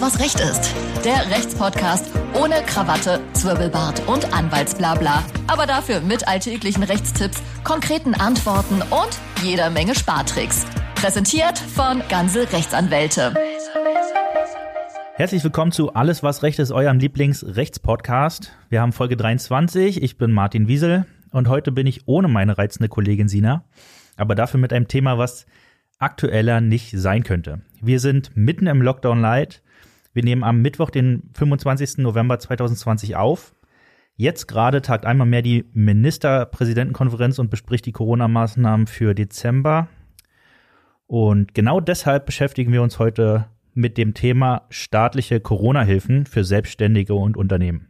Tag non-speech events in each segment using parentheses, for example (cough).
Was Recht ist. Der Rechtspodcast ohne Krawatte, Zwirbelbart und Anwaltsblabla. Aber dafür mit alltäglichen Rechtstipps, konkreten Antworten und jeder Menge Spartricks. Präsentiert von Ganze Rechtsanwälte. Herzlich willkommen zu Alles, was Recht ist, eurem Lieblingsrechtspodcast. Wir haben Folge 23. Ich bin Martin Wiesel und heute bin ich ohne meine reizende Kollegin Sina, aber dafür mit einem Thema, was aktueller nicht sein könnte. Wir sind mitten im Lockdown Light. Wir nehmen am Mittwoch, den 25. November 2020 auf. Jetzt gerade tagt einmal mehr die Ministerpräsidentenkonferenz und bespricht die Corona-Maßnahmen für Dezember. Und genau deshalb beschäftigen wir uns heute mit dem Thema staatliche Corona-Hilfen für Selbstständige und Unternehmen.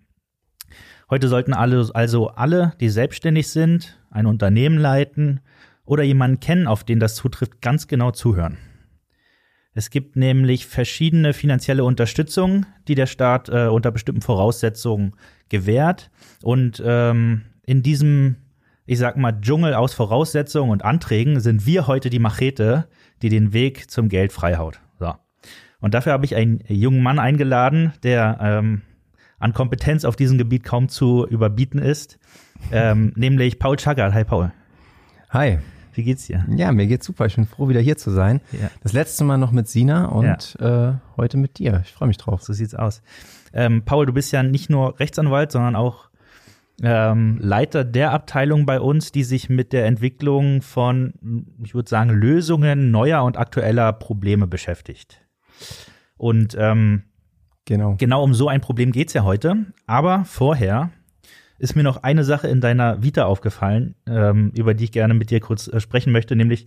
Heute sollten alle, also alle, die selbstständig sind, ein Unternehmen leiten oder jemanden kennen, auf den das zutrifft, ganz genau zuhören. Es gibt nämlich verschiedene finanzielle Unterstützung, die der Staat äh, unter bestimmten Voraussetzungen gewährt. Und ähm, in diesem, ich sag mal, Dschungel aus Voraussetzungen und Anträgen sind wir heute die Machete, die den Weg zum Geld freihaut. So. Und dafür habe ich einen jungen Mann eingeladen, der ähm, an Kompetenz auf diesem Gebiet kaum zu überbieten ist, ähm, (laughs) nämlich Paul Chagat. Hi Paul. Hi. Wie geht's dir? Ja, mir geht's super. Ich bin froh, wieder hier zu sein. Ja. Das letzte Mal noch mit Sina und ja. äh, heute mit dir. Ich freue mich drauf. So sieht's aus. Ähm, Paul, du bist ja nicht nur Rechtsanwalt, sondern auch ähm, Leiter der Abteilung bei uns, die sich mit der Entwicklung von, ich würde sagen, Lösungen neuer und aktueller Probleme beschäftigt. Und ähm, genau. genau um so ein Problem geht's ja heute. Aber vorher ist mir noch eine Sache in deiner Vita aufgefallen, ähm, über die ich gerne mit dir kurz äh, sprechen möchte, nämlich,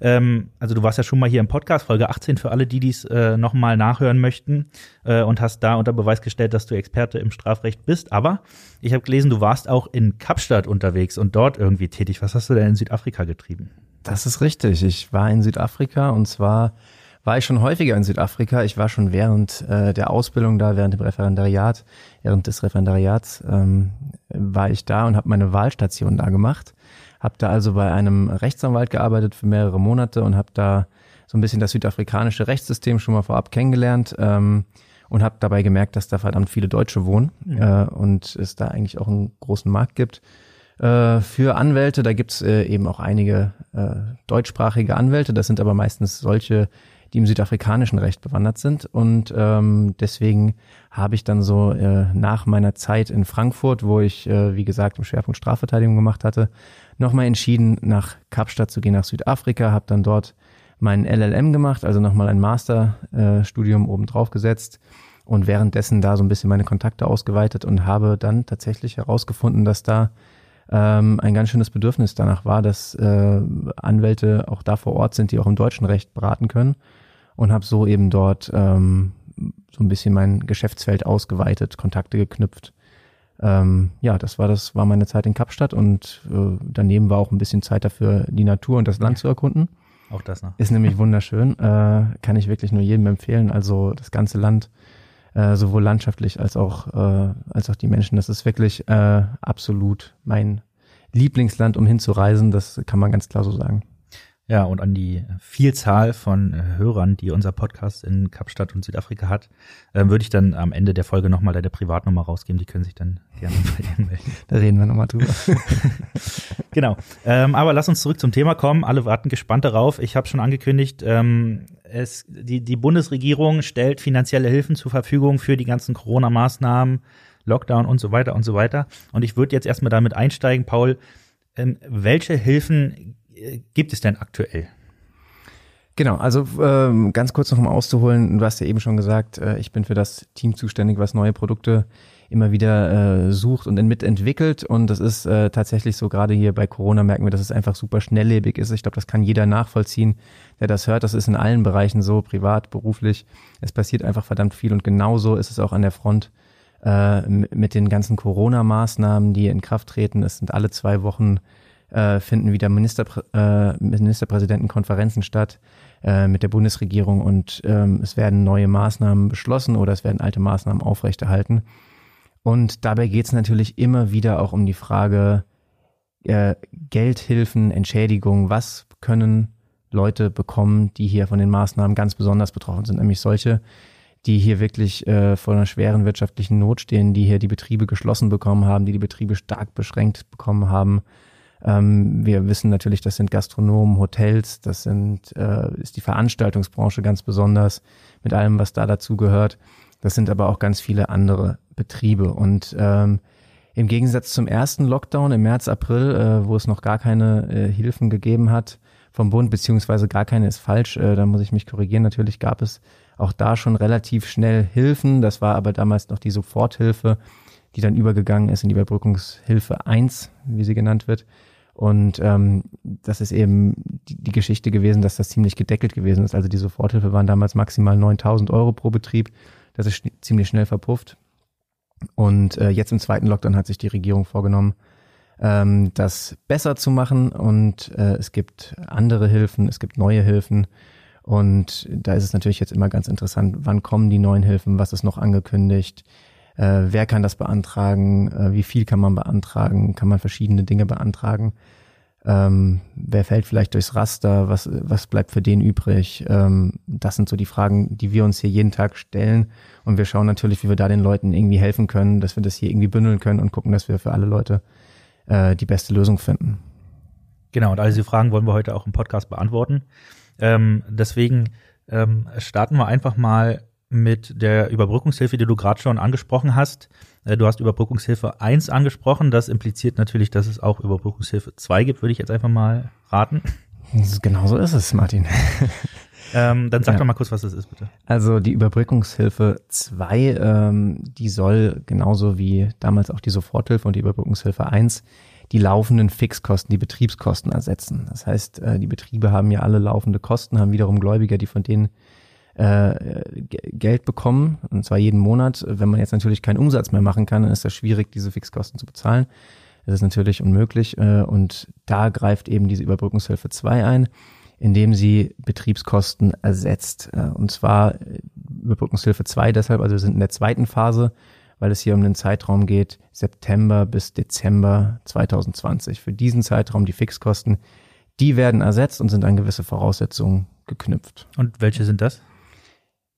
ähm, also du warst ja schon mal hier im Podcast, Folge 18, für alle, die dies äh, nochmal nachhören möchten äh, und hast da unter Beweis gestellt, dass du Experte im Strafrecht bist. Aber ich habe gelesen, du warst auch in Kapstadt unterwegs und dort irgendwie tätig. Was hast du denn in Südafrika getrieben? Das ist richtig. Ich war in Südafrika und zwar war ich schon häufiger in Südafrika. Ich war schon während äh, der Ausbildung da, während dem Referendariat, während des Referendariats ähm, war ich da und habe meine Wahlstation da gemacht. Habe da also bei einem Rechtsanwalt gearbeitet für mehrere Monate und habe da so ein bisschen das südafrikanische Rechtssystem schon mal vorab kennengelernt ähm, und habe dabei gemerkt, dass da verdammt viele Deutsche wohnen mhm. äh, und es da eigentlich auch einen großen Markt gibt äh, für Anwälte. Da gibt's äh, eben auch einige äh, deutschsprachige Anwälte. Das sind aber meistens solche, die im südafrikanischen Recht bewandert sind. Und ähm, deswegen habe ich dann so äh, nach meiner Zeit in Frankfurt, wo ich, äh, wie gesagt, im Schwerpunkt Strafverteidigung gemacht hatte, nochmal entschieden, nach Kapstadt zu gehen, nach Südafrika, habe dann dort meinen LLM gemacht, also nochmal ein Masterstudium äh, obendrauf gesetzt und währenddessen da so ein bisschen meine Kontakte ausgeweitet und habe dann tatsächlich herausgefunden, dass da ähm, ein ganz schönes Bedürfnis danach war, dass äh, Anwälte auch da vor Ort sind, die auch im deutschen Recht beraten können und habe so eben dort ähm, so ein bisschen mein Geschäftsfeld ausgeweitet, Kontakte geknüpft. Ähm, ja, das war das war meine Zeit in Kapstadt und äh, daneben war auch ein bisschen Zeit dafür, die Natur und das Land zu erkunden. Auch das noch. Ist nämlich (laughs) wunderschön, äh, kann ich wirklich nur jedem empfehlen. Also das ganze Land, äh, sowohl landschaftlich als auch äh, als auch die Menschen, das ist wirklich äh, absolut mein Lieblingsland, um hinzureisen. Das kann man ganz klar so sagen. Ja, und an die Vielzahl von äh, Hörern, die unser Podcast in Kapstadt und Südafrika hat, äh, würde ich dann am Ende der Folge nochmal deine Privatnummer rausgeben. Die können sich dann gerne bei dir melden. Da reden wir nochmal drüber. (laughs) genau. Ähm, aber lass uns zurück zum Thema kommen. Alle warten gespannt darauf. Ich habe schon angekündigt, ähm, es, die, die Bundesregierung stellt finanzielle Hilfen zur Verfügung für die ganzen Corona-Maßnahmen, Lockdown und so weiter und so weiter. Und ich würde jetzt erstmal damit einsteigen, Paul, ähm, welche Hilfen gibt es denn aktuell? Genau, also ähm, ganz kurz noch um auszuholen, du hast ja eben schon gesagt, äh, ich bin für das Team zuständig, was neue Produkte immer wieder äh, sucht und mitentwickelt. Und das ist äh, tatsächlich so, gerade hier bei Corona merken wir, dass es einfach super schnelllebig ist. Ich glaube, das kann jeder nachvollziehen, der das hört. Das ist in allen Bereichen so, privat, beruflich. Es passiert einfach verdammt viel und genauso ist es auch an der Front äh, mit den ganzen Corona-Maßnahmen, die in Kraft treten. Es sind alle zwei Wochen äh, finden wieder Ministerprä äh, Ministerpräsidentenkonferenzen statt äh, mit der Bundesregierung und ähm, es werden neue Maßnahmen beschlossen oder es werden alte Maßnahmen aufrechterhalten. Und dabei geht es natürlich immer wieder auch um die Frage äh, Geldhilfen, Entschädigung, was können Leute bekommen, die hier von den Maßnahmen ganz besonders betroffen sind, nämlich solche, die hier wirklich äh, vor einer schweren wirtschaftlichen Not stehen, die hier die Betriebe geschlossen bekommen haben, die die Betriebe stark beschränkt bekommen haben. Ähm, wir wissen natürlich, das sind Gastronomen, Hotels, das sind äh, ist die Veranstaltungsbranche ganz besonders mit allem, was da dazu gehört. Das sind aber auch ganz viele andere Betriebe und ähm, im Gegensatz zum ersten Lockdown im März, April, äh, wo es noch gar keine äh, Hilfen gegeben hat vom Bund, beziehungsweise gar keine ist falsch, äh, da muss ich mich korrigieren. Natürlich gab es auch da schon relativ schnell Hilfen. Das war aber damals noch die Soforthilfe, die dann übergegangen ist in die Überbrückungshilfe 1, wie sie genannt wird. Und ähm, das ist eben die, die Geschichte gewesen, dass das ziemlich gedeckelt gewesen ist. Also die Soforthilfe waren damals maximal 9000 Euro pro Betrieb. Das ist ziemlich schnell verpufft. Und äh, jetzt im zweiten Lockdown hat sich die Regierung vorgenommen, ähm, das besser zu machen. Und äh, es gibt andere Hilfen, es gibt neue Hilfen. Und da ist es natürlich jetzt immer ganz interessant, wann kommen die neuen Hilfen, was ist noch angekündigt, äh, wer kann das beantragen, äh, wie viel kann man beantragen, kann man verschiedene Dinge beantragen. Ähm, wer fällt vielleicht durchs Raster? Was, was bleibt für den übrig? Ähm, das sind so die Fragen, die wir uns hier jeden Tag stellen. Und wir schauen natürlich, wie wir da den Leuten irgendwie helfen können, dass wir das hier irgendwie bündeln können und gucken, dass wir für alle Leute äh, die beste Lösung finden. Genau, und all diese Fragen wollen wir heute auch im Podcast beantworten. Ähm, deswegen ähm, starten wir einfach mal mit der Überbrückungshilfe, die du gerade schon angesprochen hast. Äh, du hast Überbrückungshilfe 1 angesprochen. Das impliziert natürlich, dass es auch Überbrückungshilfe 2 gibt, würde ich jetzt einfach mal raten. Genau so ist es, Martin. (laughs) Ähm, dann sag ja. doch mal kurz, was das ist, bitte. Also die Überbrückungshilfe 2, ähm, die soll genauso wie damals auch die Soforthilfe und die Überbrückungshilfe 1 die laufenden Fixkosten, die Betriebskosten ersetzen. Das heißt, äh, die Betriebe haben ja alle laufende Kosten, haben wiederum Gläubiger, die von denen äh, Geld bekommen, und zwar jeden Monat. Wenn man jetzt natürlich keinen Umsatz mehr machen kann, dann ist das schwierig, diese Fixkosten zu bezahlen. Das ist natürlich unmöglich. Äh, und da greift eben diese Überbrückungshilfe 2 ein indem sie Betriebskosten ersetzt. Äh, und zwar äh, Überbrückungshilfe 2 deshalb, also wir sind in der zweiten Phase, weil es hier um den Zeitraum geht, September bis Dezember 2020. Für diesen Zeitraum die Fixkosten, die werden ersetzt und sind an gewisse Voraussetzungen geknüpft. Und welche sind das?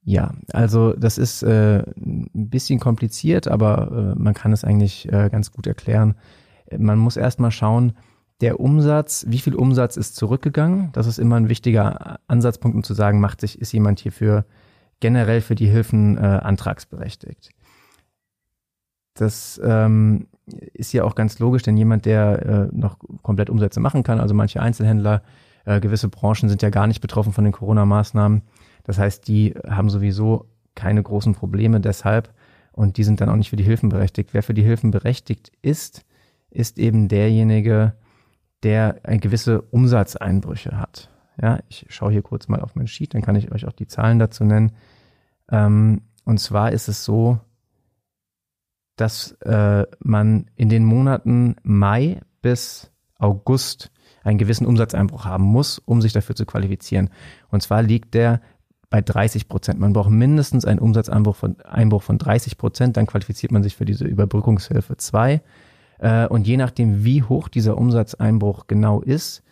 Ja, also das ist äh, ein bisschen kompliziert, aber äh, man kann es eigentlich äh, ganz gut erklären. Man muss erstmal schauen, der Umsatz, wie viel Umsatz ist zurückgegangen? Das ist immer ein wichtiger Ansatzpunkt, um zu sagen, macht sich, ist jemand hierfür generell für die Hilfen äh, antragsberechtigt. Das ähm, ist ja auch ganz logisch, denn jemand, der äh, noch komplett Umsätze machen kann, also manche Einzelhändler, äh, gewisse Branchen sind ja gar nicht betroffen von den Corona-Maßnahmen. Das heißt, die haben sowieso keine großen Probleme deshalb und die sind dann auch nicht für die Hilfen berechtigt. Wer für die Hilfen berechtigt ist, ist eben derjenige, der eine gewisse Umsatzeinbrüche hat. Ja, ich schaue hier kurz mal auf mein Sheet, dann kann ich euch auch die Zahlen dazu nennen. Ähm, und zwar ist es so, dass äh, man in den Monaten Mai bis August einen gewissen Umsatzeinbruch haben muss, um sich dafür zu qualifizieren. Und zwar liegt der bei 30 Prozent. Man braucht mindestens einen Umsatzeinbruch von, Einbruch von 30 Prozent, dann qualifiziert man sich für diese Überbrückungshilfe 2. Äh, und je nachdem, wie hoch dieser Umsatzeinbruch genau ist,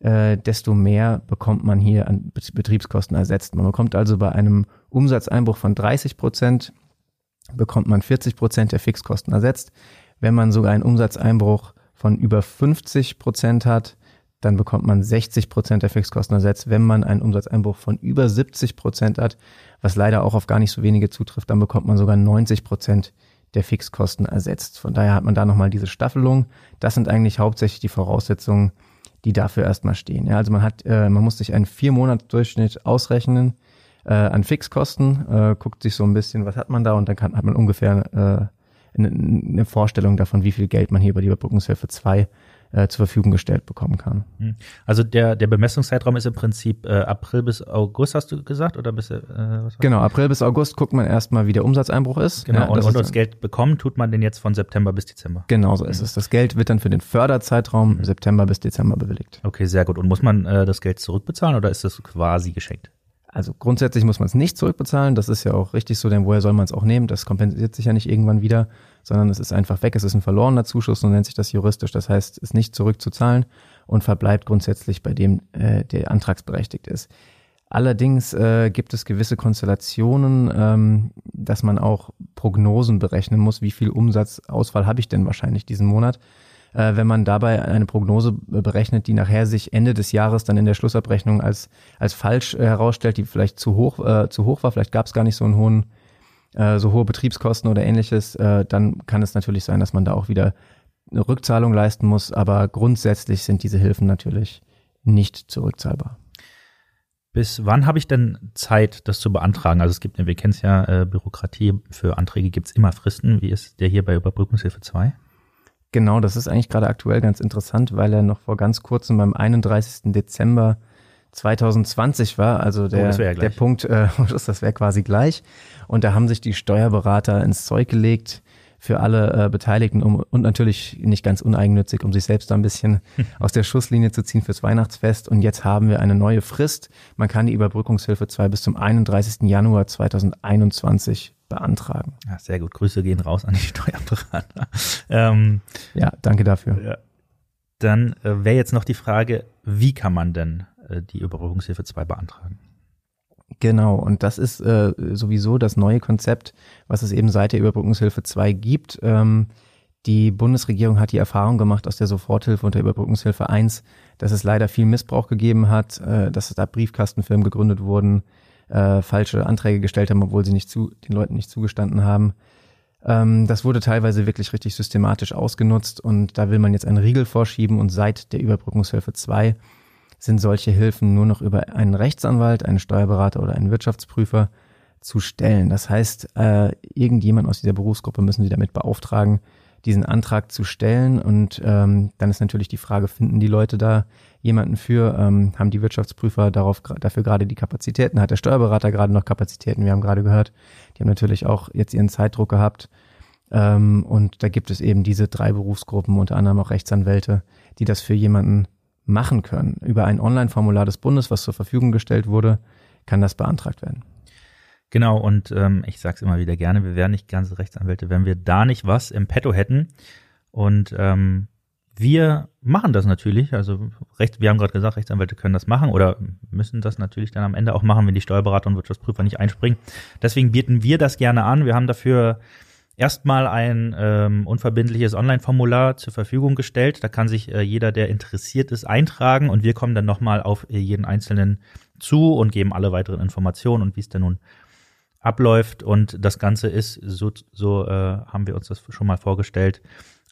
äh, desto mehr bekommt man hier an Betriebskosten ersetzt. Man bekommt also bei einem Umsatzeinbruch von 30 Prozent, bekommt man 40 Prozent der Fixkosten ersetzt. Wenn man sogar einen Umsatzeinbruch von über 50 Prozent hat, dann bekommt man 60 Prozent der Fixkosten ersetzt. Wenn man einen Umsatzeinbruch von über 70 Prozent hat, was leider auch auf gar nicht so wenige zutrifft, dann bekommt man sogar 90 Prozent der Fixkosten ersetzt. Von daher hat man da nochmal diese Staffelung. Das sind eigentlich hauptsächlich die Voraussetzungen, die dafür erstmal stehen. Ja, also man hat, äh, man muss sich einen vier Monats Durchschnitt ausrechnen äh, an Fixkosten, äh, guckt sich so ein bisschen, was hat man da und dann kann, hat man ungefähr äh, eine, eine Vorstellung davon, wie viel Geld man hier über die Überbrückungshilfe 2 äh, zur Verfügung gestellt bekommen kann. Hm. Also der, der Bemessungszeitraum ist im Prinzip äh, April bis August, hast du gesagt? Oder bis, äh, was genau, April bis August guckt man erstmal, wie der Umsatzeinbruch ist. Genau, ja, und, und das Geld bekommen tut man denn jetzt von September bis Dezember. Genau so ist mhm. es. Das Geld wird dann für den Förderzeitraum mhm. September bis Dezember bewilligt. Okay, sehr gut. Und muss man äh, das Geld zurückbezahlen oder ist das quasi geschenkt? Also grundsätzlich muss man es nicht zurückbezahlen. Das ist ja auch richtig so, denn woher soll man es auch nehmen? Das kompensiert sich ja nicht irgendwann wieder, sondern es ist einfach weg. Es ist ein verlorener Zuschuss, so nennt sich das juristisch. Das heißt, es ist nicht zurückzuzahlen und verbleibt grundsätzlich bei dem, äh, der antragsberechtigt ist. Allerdings äh, gibt es gewisse Konstellationen, ähm, dass man auch Prognosen berechnen muss, wie viel Umsatzausfall habe ich denn wahrscheinlich diesen Monat. Äh, wenn man dabei eine Prognose berechnet, die nachher sich Ende des Jahres dann in der Schlussabrechnung als, als falsch äh, herausstellt, die vielleicht zu hoch, äh, zu hoch war, vielleicht gab es gar nicht so einen hohen, äh, so hohe Betriebskosten oder ähnliches, äh, dann kann es natürlich sein, dass man da auch wieder eine Rückzahlung leisten muss, aber grundsätzlich sind diese Hilfen natürlich nicht zurückzahlbar. Bis wann habe ich denn Zeit, das zu beantragen? Also es gibt, wir kennen es ja, äh, Bürokratie für Anträge gibt es immer Fristen. Wie ist der hier bei Überbrückungshilfe 2? Genau, das ist eigentlich gerade aktuell ganz interessant, weil er noch vor ganz kurzem beim 31. Dezember 2020 war, also der, oh, ja der Punkt, äh, (laughs) das wäre quasi gleich. Und da haben sich die Steuerberater ins Zeug gelegt, für alle äh, Beteiligten um, und natürlich nicht ganz uneigennützig, um sich selbst da ein bisschen (laughs) aus der Schusslinie zu ziehen fürs Weihnachtsfest. Und jetzt haben wir eine neue Frist. Man kann die Überbrückungshilfe 2 bis zum 31. Januar 2021 beantragen. Ja, sehr gut. Grüße gehen raus an die (laughs) Steuerberater. ähm, ja, danke dafür. Ja. Dann äh, wäre jetzt noch die Frage, wie kann man denn äh, die Überbrückungshilfe 2 beantragen? Genau, und das ist äh, sowieso das neue Konzept, was es eben seit der Überbrückungshilfe 2 gibt. Ähm, die Bundesregierung hat die Erfahrung gemacht aus der Soforthilfe und der Überbrückungshilfe 1, dass es leider viel Missbrauch gegeben hat, äh, dass da Briefkastenfirmen gegründet wurden, äh, falsche Anträge gestellt haben, obwohl sie nicht zu, den Leuten nicht zugestanden haben. Ähm, das wurde teilweise wirklich richtig systematisch ausgenutzt und da will man jetzt einen Riegel vorschieben und seit der Überbrückungshilfe 2 sind solche Hilfen nur noch über einen Rechtsanwalt, einen Steuerberater oder einen Wirtschaftsprüfer zu stellen. Das heißt, äh, irgendjemand aus dieser Berufsgruppe müssen Sie damit beauftragen, diesen Antrag zu stellen. Und ähm, dann ist natürlich die Frage, finden die Leute da jemanden für? Ähm, haben die Wirtschaftsprüfer darauf, dafür gerade die Kapazitäten? Hat der Steuerberater gerade noch Kapazitäten? Wir haben gerade gehört, die haben natürlich auch jetzt ihren Zeitdruck gehabt. Ähm, und da gibt es eben diese drei Berufsgruppen, unter anderem auch Rechtsanwälte, die das für jemanden machen können. Über ein Online-Formular des Bundes, was zur Verfügung gestellt wurde, kann das beantragt werden. Genau, und ähm, ich sage es immer wieder gerne, wir wären nicht ganze Rechtsanwälte, wenn wir da nicht was im Petto hätten. Und ähm, wir machen das natürlich. Also Recht, wir haben gerade gesagt, Rechtsanwälte können das machen oder müssen das natürlich dann am Ende auch machen, wenn die Steuerberater und Wirtschaftsprüfer nicht einspringen. Deswegen bieten wir das gerne an. Wir haben dafür erstmal ein ähm, unverbindliches Online-Formular zur Verfügung gestellt. Da kann sich äh, jeder, der interessiert ist, eintragen und wir kommen dann nochmal auf jeden Einzelnen zu und geben alle weiteren Informationen und wie es denn nun abläuft. Und das Ganze ist, so, so äh, haben wir uns das schon mal vorgestellt,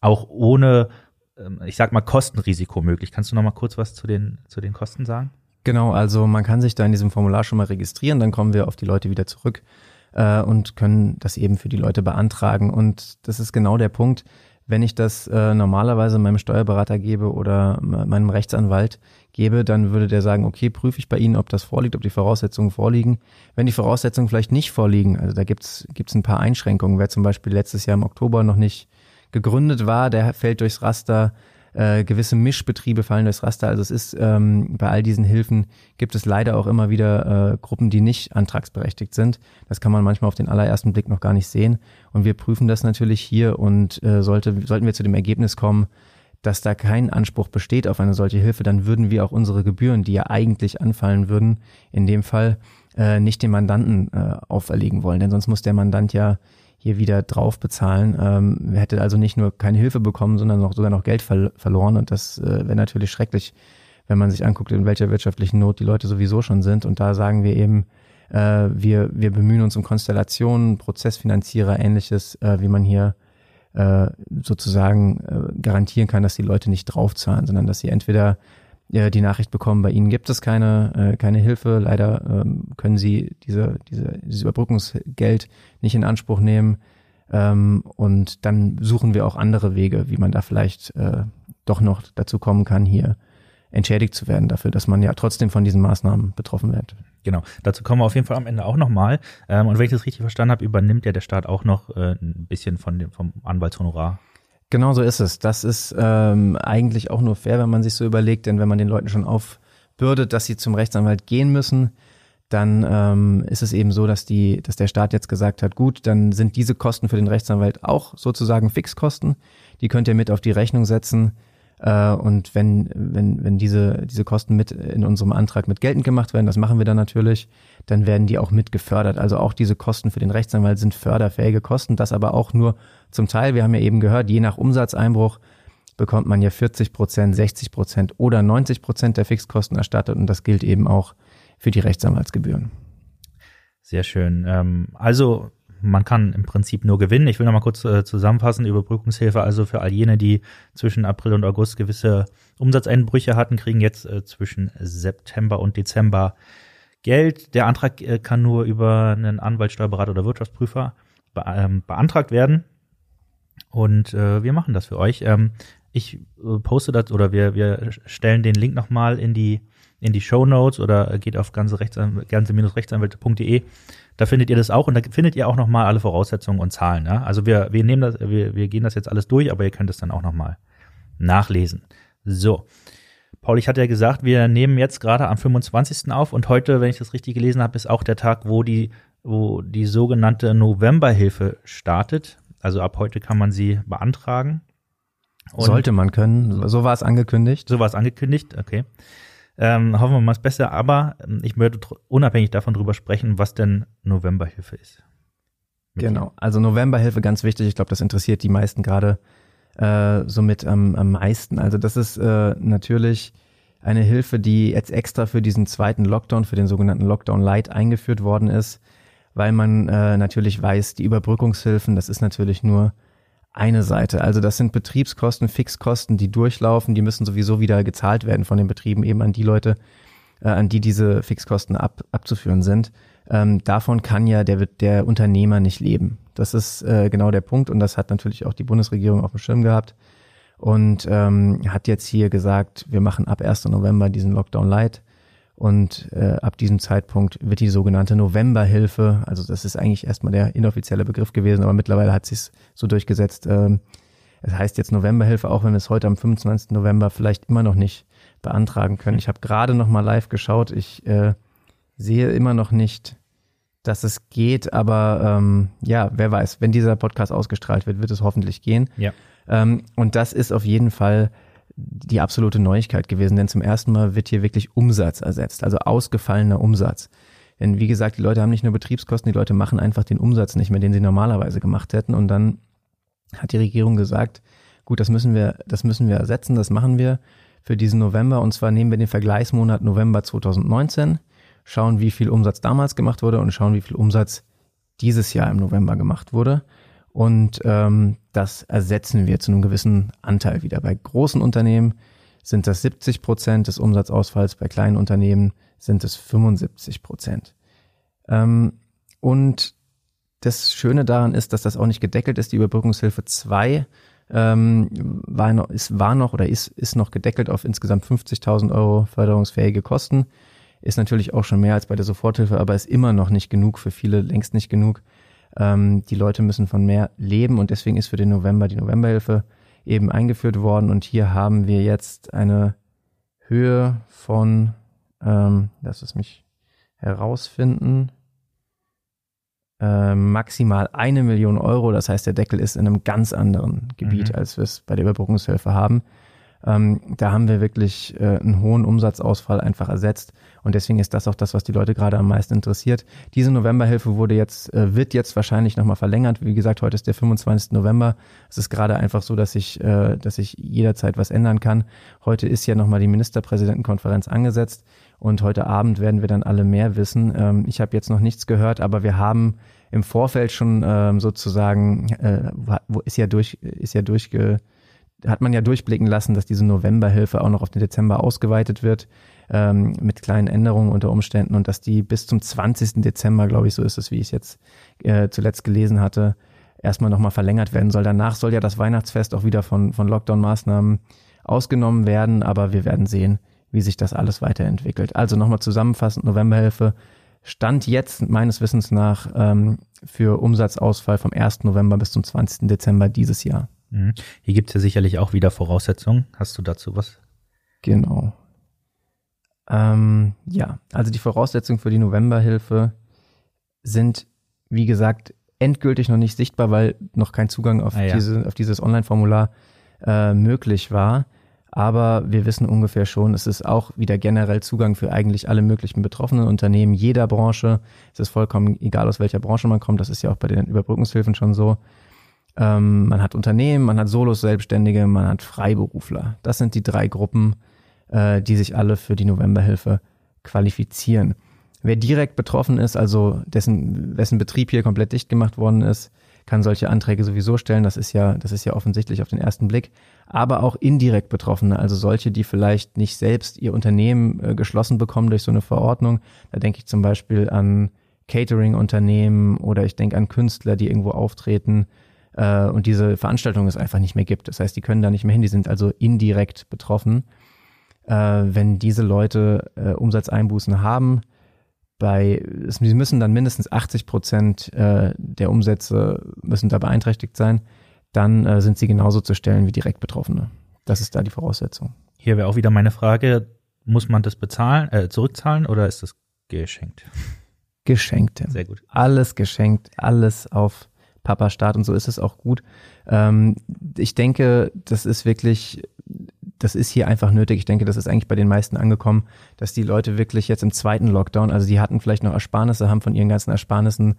auch ohne, ähm, ich sag mal, Kostenrisiko möglich. Kannst du noch mal kurz was zu den, zu den Kosten sagen? Genau, also man kann sich da in diesem Formular schon mal registrieren, dann kommen wir auf die Leute wieder zurück äh, und können das eben für die Leute beantragen. Und das ist genau der Punkt. Wenn ich das äh, normalerweise meinem Steuerberater gebe oder meinem Rechtsanwalt gebe, dann würde der sagen, okay, prüfe ich bei Ihnen, ob das vorliegt, ob die Voraussetzungen vorliegen. Wenn die Voraussetzungen vielleicht nicht vorliegen, also da gibt's gibt's ein paar Einschränkungen. Wer zum Beispiel letztes Jahr im Oktober noch nicht gegründet war, der fällt durchs Raster äh, gewisse Mischbetriebe fallen durchs Raster. Also es ist ähm, bei all diesen Hilfen gibt es leider auch immer wieder äh, Gruppen, die nicht antragsberechtigt sind. Das kann man manchmal auf den allerersten Blick noch gar nicht sehen. Und wir prüfen das natürlich hier und äh, sollte, sollten wir zu dem Ergebnis kommen, dass da kein Anspruch besteht auf eine solche Hilfe, dann würden wir auch unsere Gebühren, die ja eigentlich anfallen würden, in dem Fall äh, nicht dem Mandanten äh, auferlegen wollen. Denn sonst muss der Mandant ja hier wieder drauf bezahlen. Ähm, hätte also nicht nur keine Hilfe bekommen, sondern noch, sogar noch Geld ver verloren. Und das äh, wäre natürlich schrecklich, wenn man sich anguckt, in welcher wirtschaftlichen Not die Leute sowieso schon sind. Und da sagen wir eben, äh, wir, wir bemühen uns um Konstellationen, Prozessfinanzierer, ähnliches, äh, wie man hier äh, sozusagen äh, garantieren kann, dass die Leute nicht draufzahlen, sondern dass sie entweder äh, die Nachricht bekommen, bei Ihnen gibt es keine, äh, keine Hilfe. Leider ähm, können Sie diese, diese, dieses Überbrückungsgeld nicht in Anspruch nehmen. Ähm, und dann suchen wir auch andere Wege, wie man da vielleicht äh, doch noch dazu kommen kann, hier entschädigt zu werden dafür, dass man ja trotzdem von diesen Maßnahmen betroffen wird. Genau, dazu kommen wir auf jeden Fall am Ende auch nochmal. Ähm, und wenn ich das richtig verstanden habe, übernimmt ja der Staat auch noch äh, ein bisschen von dem, vom Anwaltshonorar Genau so ist es. Das ist ähm, eigentlich auch nur fair, wenn man sich so überlegt, denn wenn man den Leuten schon aufbürdet, dass sie zum Rechtsanwalt gehen müssen, dann ähm, ist es eben so, dass die, dass der Staat jetzt gesagt hat, gut, dann sind diese Kosten für den Rechtsanwalt auch sozusagen Fixkosten. Die könnt ihr mit auf die Rechnung setzen. Äh, und wenn, wenn, wenn diese, diese Kosten mit in unserem Antrag mit geltend gemacht werden, das machen wir dann natürlich, dann werden die auch mit gefördert. Also auch diese Kosten für den Rechtsanwalt sind förderfähige Kosten, das aber auch nur zum Teil. Wir haben ja eben gehört, je nach Umsatzeinbruch bekommt man ja 40 Prozent, 60 Prozent oder 90 Prozent der Fixkosten erstattet und das gilt eben auch für die Rechtsanwaltsgebühren. Sehr schön. Ähm, also man kann im Prinzip nur gewinnen. Ich will noch mal kurz äh, zusammenfassen. Überbrückungshilfe also für all jene, die zwischen April und August gewisse Umsatzeinbrüche hatten, kriegen jetzt äh, zwischen September und Dezember Geld. Der Antrag äh, kann nur über einen Anwalt, Steuerberater oder Wirtschaftsprüfer be ähm, beantragt werden. Und äh, wir machen das für euch. Ähm, ich äh, poste das oder wir, wir stellen den Link nochmal in die in die Show Notes oder geht auf ganze-rechtsanwälte.de. Da findet ihr das auch und da findet ihr auch nochmal alle Voraussetzungen und Zahlen. Ja? Also wir, wir nehmen das, wir, wir gehen das jetzt alles durch, aber ihr könnt es dann auch nochmal nachlesen. So. Paul, ich hatte ja gesagt, wir nehmen jetzt gerade am 25. auf und heute, wenn ich das richtig gelesen habe, ist auch der Tag, wo die, wo die sogenannte Novemberhilfe startet. Also ab heute kann man sie beantragen. Und Sollte man können. So war es angekündigt. So war es angekündigt, okay. Ähm, hoffen wir mal das Beste, aber ähm, ich möchte unabhängig davon drüber sprechen, was denn Novemberhilfe ist. Genau, also Novemberhilfe ganz wichtig. Ich glaube, das interessiert die meisten gerade äh, somit am, am meisten. Also das ist äh, natürlich eine Hilfe, die jetzt extra für diesen zweiten Lockdown, für den sogenannten Lockdown Light eingeführt worden ist, weil man äh, natürlich weiß, die Überbrückungshilfen, das ist natürlich nur eine Seite. Also das sind Betriebskosten, Fixkosten, die durchlaufen, die müssen sowieso wieder gezahlt werden von den Betrieben eben an die Leute, äh, an die diese Fixkosten ab, abzuführen sind. Ähm, davon kann ja der, der Unternehmer nicht leben. Das ist äh, genau der Punkt und das hat natürlich auch die Bundesregierung auf dem Schirm gehabt und ähm, hat jetzt hier gesagt, wir machen ab 1. November diesen Lockdown Light und äh, ab diesem Zeitpunkt wird die sogenannte Novemberhilfe, also das ist eigentlich erstmal der inoffizielle Begriff gewesen, aber mittlerweile hat sich so durchgesetzt. Ähm, es heißt jetzt Novemberhilfe, auch wenn wir es heute am 25. November vielleicht immer noch nicht beantragen können. Ich habe gerade noch mal live geschaut. Ich äh, sehe immer noch nicht, dass es geht, aber ähm, ja, wer weiß, wenn dieser Podcast ausgestrahlt wird, wird es hoffentlich gehen. Ja. Ähm, und das ist auf jeden Fall die absolute Neuigkeit gewesen, denn zum ersten Mal wird hier wirklich Umsatz ersetzt, also ausgefallener Umsatz. Denn wie gesagt, die Leute haben nicht nur Betriebskosten, die Leute machen einfach den Umsatz nicht mehr, den sie normalerweise gemacht hätten. Und dann hat die Regierung gesagt, gut, das müssen wir, das müssen wir ersetzen, das machen wir für diesen November. Und zwar nehmen wir den Vergleichsmonat November 2019, schauen, wie viel Umsatz damals gemacht wurde und schauen, wie viel Umsatz dieses Jahr im November gemacht wurde. Und ähm, das ersetzen wir zu einem gewissen Anteil wieder. Bei großen Unternehmen sind das 70 Prozent des Umsatzausfalls, bei kleinen Unternehmen sind es 75 Prozent. Ähm, und das Schöne daran ist, dass das auch nicht gedeckelt ist. Die Überbrückungshilfe 2 ähm, war, noch, ist, war noch oder ist, ist noch gedeckelt auf insgesamt 50.000 Euro förderungsfähige Kosten. Ist natürlich auch schon mehr als bei der Soforthilfe, aber ist immer noch nicht genug, für viele längst nicht genug. Ähm, die Leute müssen von mehr leben und deswegen ist für den November die Novemberhilfe eben eingeführt worden. Und hier haben wir jetzt eine Höhe von, ähm, lass es mich herausfinden, äh, maximal eine Million Euro. Das heißt, der Deckel ist in einem ganz anderen Gebiet, mhm. als wir es bei der Überbrückungshilfe haben. Ähm, da haben wir wirklich äh, einen hohen Umsatzausfall einfach ersetzt. Und deswegen ist das auch das, was die Leute gerade am meisten interessiert. Diese Novemberhilfe wurde jetzt, äh, wird jetzt wahrscheinlich nochmal verlängert. Wie gesagt, heute ist der 25. November. Es ist gerade einfach so, dass ich, äh, dass ich jederzeit was ändern kann. Heute ist ja nochmal die Ministerpräsidentenkonferenz angesetzt. Und heute Abend werden wir dann alle mehr wissen. Ähm, ich habe jetzt noch nichts gehört, aber wir haben im Vorfeld schon ähm, sozusagen, äh, wo ist ja durch, ist ja durchge, hat man ja durchblicken lassen, dass diese Novemberhilfe auch noch auf den Dezember ausgeweitet wird, ähm, mit kleinen Änderungen unter Umständen und dass die bis zum 20. Dezember, glaube ich, so ist es, wie ich es jetzt äh, zuletzt gelesen hatte, erstmal nochmal verlängert werden soll. Danach soll ja das Weihnachtsfest auch wieder von, von Lockdown-Maßnahmen ausgenommen werden, aber wir werden sehen, wie sich das alles weiterentwickelt. Also nochmal zusammenfassend, Novemberhilfe stand jetzt meines Wissens nach ähm, für Umsatzausfall vom 1. November bis zum 20. Dezember dieses Jahr. Mhm. Hier gibt es ja sicherlich auch wieder Voraussetzungen. Hast du dazu was? Genau. Ähm, ja, also die Voraussetzungen für die Novemberhilfe sind, wie gesagt, endgültig noch nicht sichtbar, weil noch kein Zugang auf, ah, ja. diese, auf dieses Online-Formular äh, möglich war. Aber wir wissen ungefähr schon, es ist auch wieder generell Zugang für eigentlich alle möglichen betroffenen Unternehmen, jeder Branche. Es ist vollkommen egal, aus welcher Branche man kommt. Das ist ja auch bei den Überbrückungshilfen schon so. Ähm, man hat Unternehmen, man hat Solos, Selbstständige, man hat Freiberufler. Das sind die drei Gruppen, äh, die sich alle für die Novemberhilfe qualifizieren. Wer direkt betroffen ist, also dessen, wessen Betrieb hier komplett dicht gemacht worden ist, kann solche Anträge sowieso stellen. Das ist ja, das ist ja offensichtlich auf den ersten Blick. Aber auch indirekt Betroffene, also solche, die vielleicht nicht selbst ihr Unternehmen äh, geschlossen bekommen durch so eine Verordnung. Da denke ich zum Beispiel an Catering-Unternehmen oder ich denke an Künstler, die irgendwo auftreten äh, und diese Veranstaltung es einfach nicht mehr gibt. Das heißt, die können da nicht mehr hin, die sind also indirekt betroffen. Äh, wenn diese Leute äh, Umsatzeinbußen haben, bei, sie müssen dann mindestens 80 Prozent äh, der Umsätze müssen da beeinträchtigt sein, dann äh, sind sie genauso zu stellen wie direkt Betroffene. Das ist da die Voraussetzung. Hier wäre auch wieder meine Frage, muss man das bezahlen, äh, zurückzahlen oder ist das geschenkt? Geschenkt. Sehr gut. Alles geschenkt, alles auf Papa Staat und so ist es auch gut. Ähm, ich denke, das ist wirklich das ist hier einfach nötig. Ich denke, das ist eigentlich bei den meisten angekommen, dass die Leute wirklich jetzt im zweiten Lockdown, also die hatten vielleicht noch Ersparnisse, haben von ihren ganzen Ersparnissen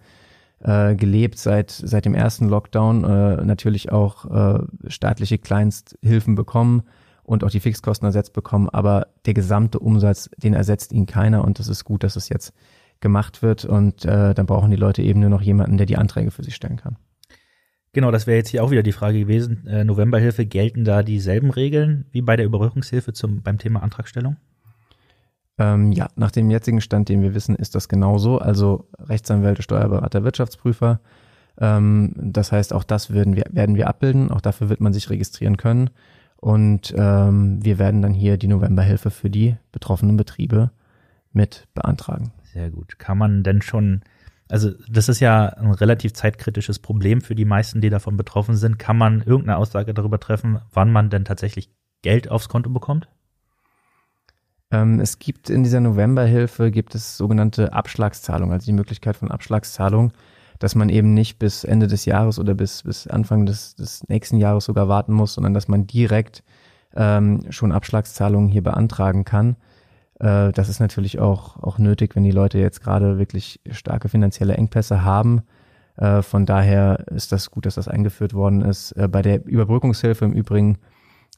äh, gelebt seit, seit dem ersten Lockdown, äh, natürlich auch äh, staatliche Kleinsthilfen bekommen und auch die Fixkosten ersetzt bekommen, aber der gesamte Umsatz, den ersetzt ihnen keiner und das ist gut, dass es jetzt gemacht wird und äh, dann brauchen die Leute eben nur noch jemanden, der die Anträge für sie stellen kann. Genau, das wäre jetzt hier auch wieder die Frage gewesen. Äh, Novemberhilfe, gelten da dieselben Regeln wie bei der Überbrückungshilfe zum, beim Thema Antragstellung? Ähm, ja, nach dem jetzigen Stand, den wir wissen, ist das genauso. Also Rechtsanwälte, Steuerberater, Wirtschaftsprüfer. Ähm, das heißt, auch das werden wir, werden wir abbilden. Auch dafür wird man sich registrieren können. Und ähm, wir werden dann hier die Novemberhilfe für die betroffenen Betriebe mit beantragen. Sehr gut. Kann man denn schon also das ist ja ein relativ zeitkritisches Problem für die meisten, die davon betroffen sind. Kann man irgendeine Aussage darüber treffen, wann man denn tatsächlich Geld aufs Konto bekommt? Ähm, es gibt in dieser Novemberhilfe gibt es sogenannte Abschlagszahlungen, also die Möglichkeit von Abschlagszahlung, dass man eben nicht bis Ende des Jahres oder bis, bis Anfang des, des nächsten Jahres sogar warten muss, sondern dass man direkt ähm, schon Abschlagszahlungen hier beantragen kann. Äh, das ist natürlich auch, auch nötig, wenn die Leute jetzt gerade wirklich starke finanzielle Engpässe haben. Äh, von daher ist das gut, dass das eingeführt worden ist. Äh, bei der Überbrückungshilfe im Übrigen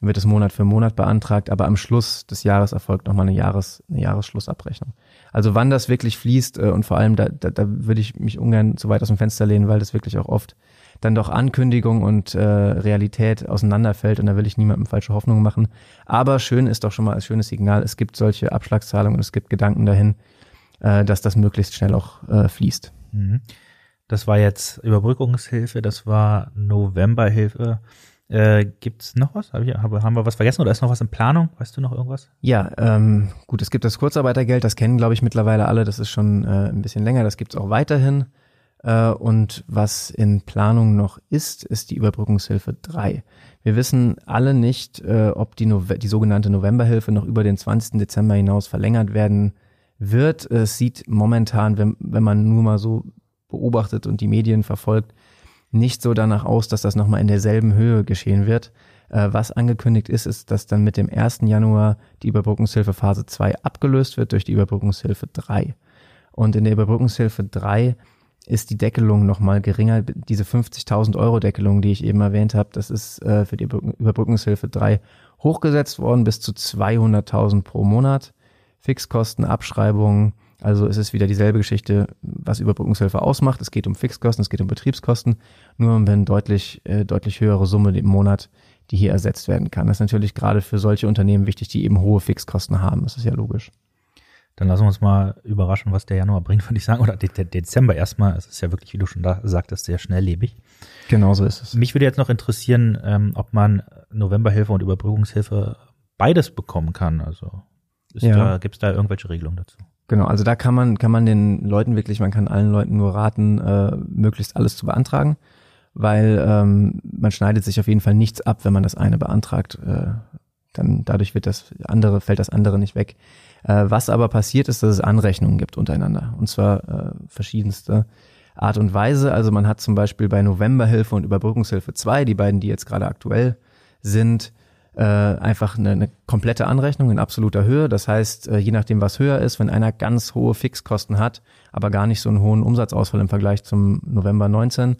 wird es Monat für Monat beantragt, aber am Schluss des Jahres erfolgt nochmal eine, Jahres, eine Jahresschlussabrechnung. Also wann das wirklich fließt äh, und vor allem, da, da, da würde ich mich ungern zu weit aus dem Fenster lehnen, weil das wirklich auch oft dann doch Ankündigung und äh, Realität auseinanderfällt und da will ich niemandem falsche Hoffnungen machen. Aber schön ist doch schon mal als schönes Signal, es gibt solche Abschlagszahlungen und es gibt Gedanken dahin, äh, dass das möglichst schnell auch äh, fließt. Mhm. Das war jetzt Überbrückungshilfe, das war Novemberhilfe. Äh, Gibt es noch was? Hab ich, hab, haben wir was vergessen oder ist noch was in Planung? Weißt du noch irgendwas? Ja, ähm, gut, es gibt das Kurzarbeitergeld, das kennen, glaube ich, mittlerweile alle. Das ist schon äh, ein bisschen länger, das gibt es auch weiterhin. Äh, und was in Planung noch ist, ist die Überbrückungshilfe 3. Wir wissen alle nicht, äh, ob die, Nove die sogenannte Novemberhilfe noch über den 20. Dezember hinaus verlängert werden wird. Es sieht momentan, wenn, wenn man nur mal so beobachtet und die Medien verfolgt, nicht so danach aus, dass das nochmal in derselben Höhe geschehen wird. Äh, was angekündigt ist, ist, dass dann mit dem 1. Januar die Überbrückungshilfe Phase 2 abgelöst wird durch die Überbrückungshilfe 3. Und in der Überbrückungshilfe 3 ist die Deckelung nochmal geringer. Diese 50.000 Euro Deckelung, die ich eben erwähnt habe, das ist äh, für die Überbrückungshilfe 3 hochgesetzt worden bis zu 200.000 pro Monat. Fixkosten, Abschreibungen, also es ist wieder dieselbe Geschichte, was Überbrückungshilfe ausmacht. Es geht um Fixkosten, es geht um Betriebskosten, nur um eine deutlich, äh, deutlich höhere Summe im Monat, die hier ersetzt werden kann. Das ist natürlich gerade für solche Unternehmen wichtig, die eben hohe Fixkosten haben. Das ist ja logisch. Dann lassen wir uns mal überraschen, was der Januar bringt, würde ich sagen. Oder der Dezember erstmal. Es ist ja wirklich, wie du schon da sagtest, sehr schnelllebig. Genau so ist es. Mich würde jetzt noch interessieren, ähm, ob man Novemberhilfe und Überbrückungshilfe beides bekommen kann. Also ja. gibt es da irgendwelche Regelungen dazu? Genau, also da kann man, kann man den Leuten wirklich, man kann allen Leuten nur raten, äh, möglichst alles zu beantragen, weil ähm, man schneidet sich auf jeden Fall nichts ab, wenn man das eine beantragt. Äh, dann dadurch wird das andere, fällt das andere nicht weg. Äh, was aber passiert ist, dass es Anrechnungen gibt untereinander. Und zwar äh, verschiedenste Art und Weise. Also man hat zum Beispiel bei Novemberhilfe und Überbrückungshilfe 2, die beiden, die jetzt gerade aktuell sind, äh, einfach eine, eine komplette Anrechnung in absoluter Höhe. Das heißt, äh, je nachdem, was höher ist, wenn einer ganz hohe Fixkosten hat, aber gar nicht so einen hohen Umsatzausfall im Vergleich zum November 19,